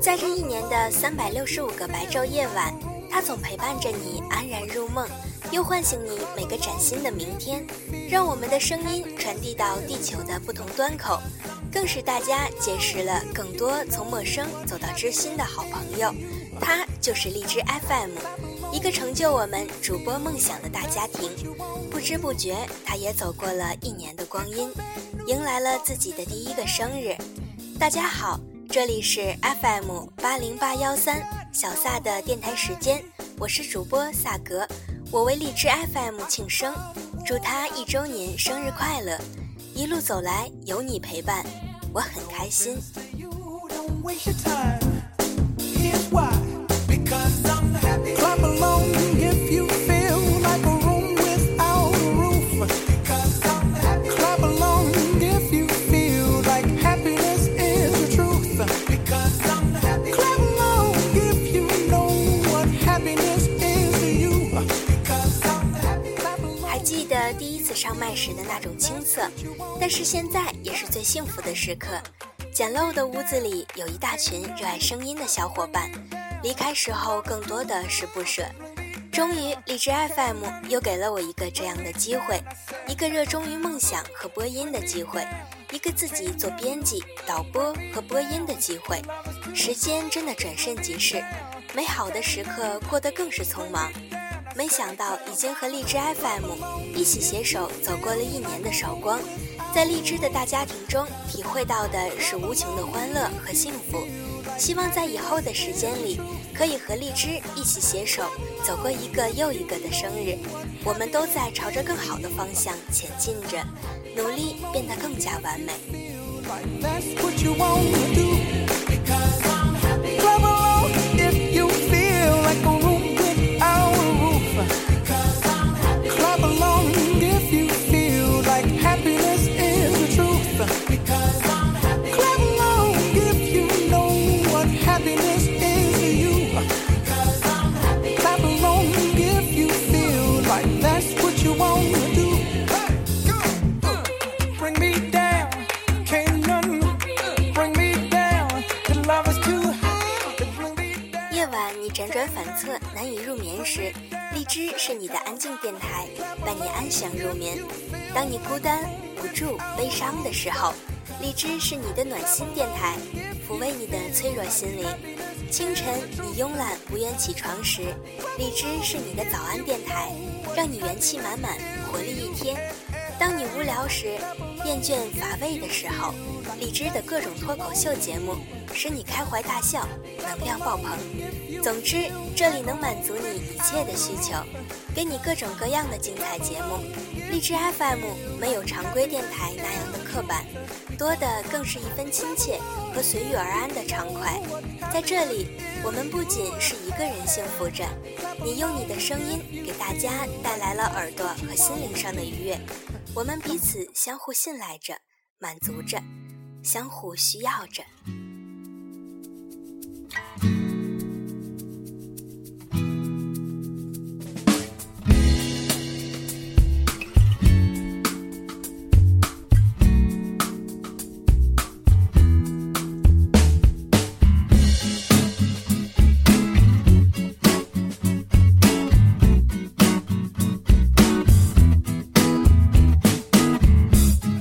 在这一年的三百六十五个白昼夜晚，它总陪伴着你安然入梦，又唤醒你每个崭新的明天，让我们的声音传递到地球的不同端口，更使大家结识了更多从陌生走到知心的好朋友。它就是荔枝 FM，一个成就我们主播梦想的大家庭。不知不觉，它也走过了一年的光阴，迎来了自己的第一个生日。大家好。这里是 FM 八零八幺三小萨的电台时间，我是主播萨格，我为荔枝 FM 庆生，祝他一周年生日快乐！一路走来有你陪伴，我很开心。上麦时的那种青涩，但是现在也是最幸福的时刻。简陋的屋子里有一大群热爱声音的小伙伴，离开时候更多的是不舍。终于，荔枝 FM 又给了我一个这样的机会，一个热衷于梦想和播音的机会，一个自己做编辑、导播和播音的机会。时间真的转瞬即逝，美好的时刻过得更是匆忙。没想到已经和荔枝 FM 一起携手走过了一年的韶光，在荔枝的大家庭中体会到的是无穷的欢乐和幸福。希望在以后的时间里，可以和荔枝一起携手走过一个又一个的生日。我们都在朝着更好的方向前进着，努力变得更加完美。辗转反侧难以入眠时，荔枝是你的安静电台，伴你安详入眠。当你孤单、无助、悲伤的时候，荔枝是你的暖心电台，抚慰你的脆弱心灵。清晨你慵懒不愿起床时，荔枝是你的早安电台，让你元气满满，活力一天。当你无聊时、厌倦乏味的时候，荔枝的各种脱口秀节目使你开怀大笑，能量爆棚。总之，这里能满足你一切的需求，给你各种各样的精彩节目。荔枝 FM 没有常规电台那样的刻板，多的更是一分亲切和随遇而安的畅快。在这里，我们不仅是一个人幸福着，你用你的声音给大家带来了耳朵和心灵上的愉悦。我们彼此相互信赖着，满足着，相互需要着。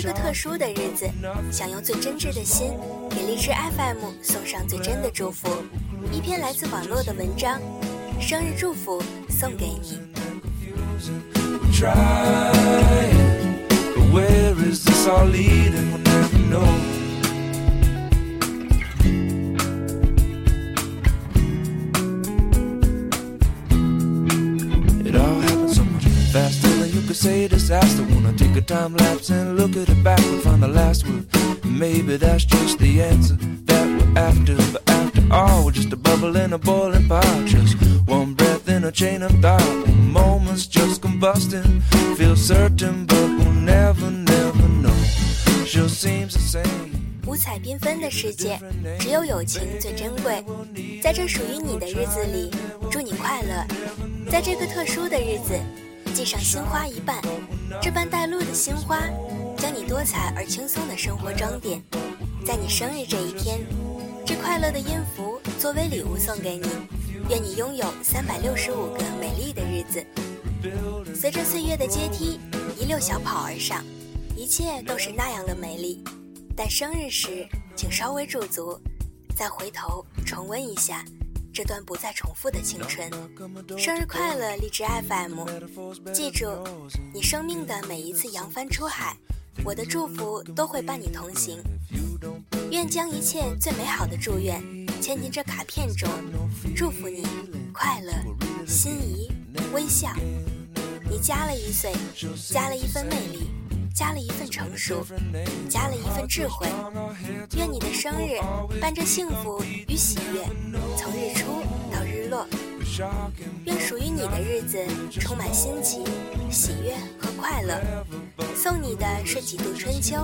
一个特殊的日子，想用最真挚的心，给荔枝 FM 送上最真的祝福。一篇来自网络的文章，生日祝福送给你。Time lapse and look at it backward, find the last word. Maybe that's just the answer that we're after. But after all, we're just a bubble in a boiling pot. Just one breath in a chain of thought. Moments just combusting. Feel certain, but we'll never, never know. Sure seems the same. 五彩缤纷的世界，只有友情最珍贵。在这属于你的日子里，祝你快乐。在这个特殊的日子，系上心花一瓣，这般带露的心花，将你多彩而轻松的生活装点。在你生日这一天，这快乐的音符作为礼物送给你。愿你拥有三百六十五个美丽的日子。随着岁月的阶梯，一溜小跑而上，一切都是那样的美丽。但生日时，请稍微驻足，再回头重温一下这段不再重复的青春。生日快乐，荔枝 FM！记住，你生命的每一次扬帆出海，我的祝福都会伴你同行。愿将一切最美好的祝愿嵌进这卡片中，祝福你快乐、心仪、微笑。你加了一岁，加了一份魅力。加了一份成熟，加了一份智慧。愿你的生日伴着幸福与喜悦，从日出到日落。愿属于你的日子充满新奇、喜悦和快乐。送你的是几度春秋，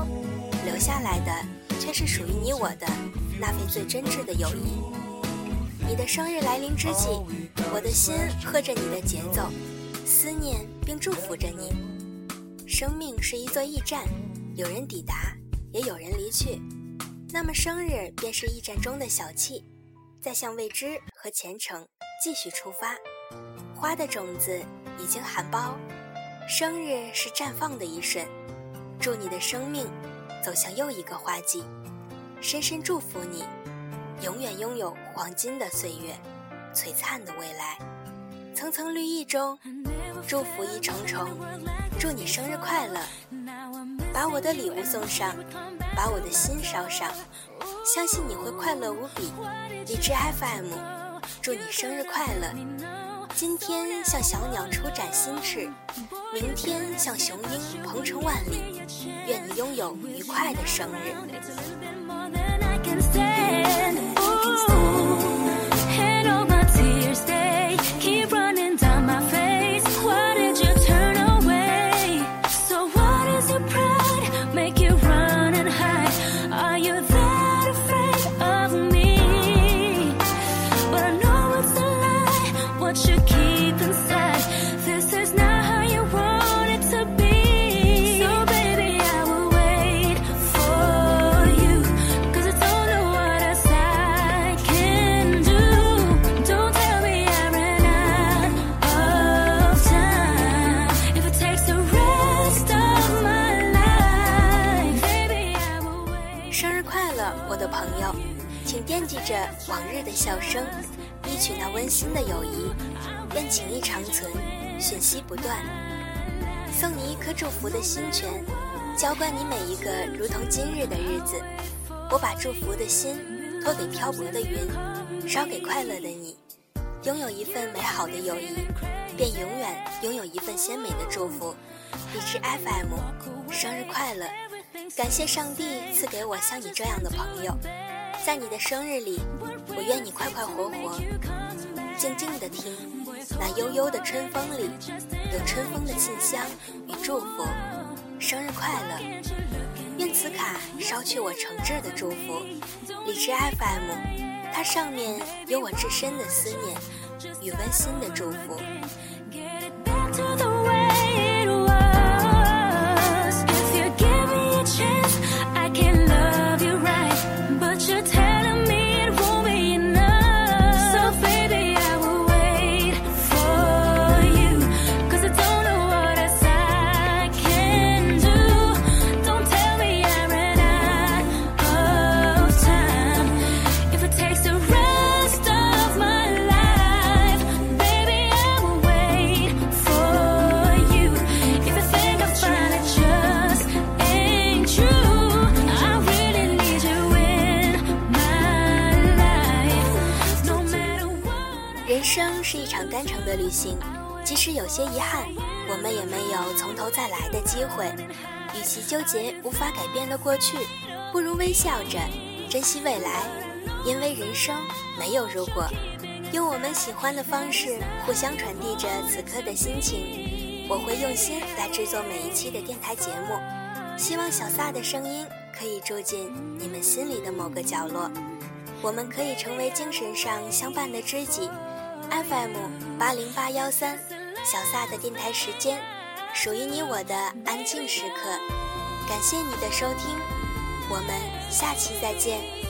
留下来的却是属于你我的那份最真挚的友谊。你的生日来临之际，我的心和着你的节奏，思念并祝福着你。生命是一座驿站，有人抵达，也有人离去。那么生日便是驿站中的小憩，再向未知和前程继续出发。花的种子已经含苞，生日是绽放的一瞬。祝你的生命走向又一个花季，深深祝福你，永远拥有黄金的岁月，璀璨的未来。层层绿意中，祝福一重重。祝你生日快乐！把我的礼物送上，把我的心烧上，相信你会快乐无比。荔枝 FM，祝你生日快乐！今天像小鸟初展新翅，明天像雄鹰鹏程万里。愿你拥有愉快的生日。往日的笑声，一曲那温馨的友谊，愿情谊长存，讯息不断。送你一颗祝福的心泉，浇灌你每一个如同今日的日子。我把祝福的心托给漂泊的云，捎给快乐的你。拥有一份美好的友谊，便永远拥有一份鲜美的祝福。荔枝 FM，生日快乐！感谢上帝赐给我像你这样的朋友。在你的生日里，我愿你快快活活，静静的听那悠悠的春风里，有春风的沁香与祝福。生日快乐！愿此卡捎去我诚挚的祝福。荔枝 FM，它上面有我至深的思念与温馨的祝福。生是一场单程的旅行，即使有些遗憾，我们也没有从头再来的机会。与其纠结无法改变的过去，不如微笑着珍惜未来，因为人生没有如果。用我们喜欢的方式互相传递着此刻的心情。我会用心来制作每一期的电台节目，希望小撒的声音可以住进你们心里的某个角落。我们可以成为精神上相伴的知己。FM 八零八幺三，小撒的电台时间，属于你我的安静时刻。感谢你的收听，我们下期再见。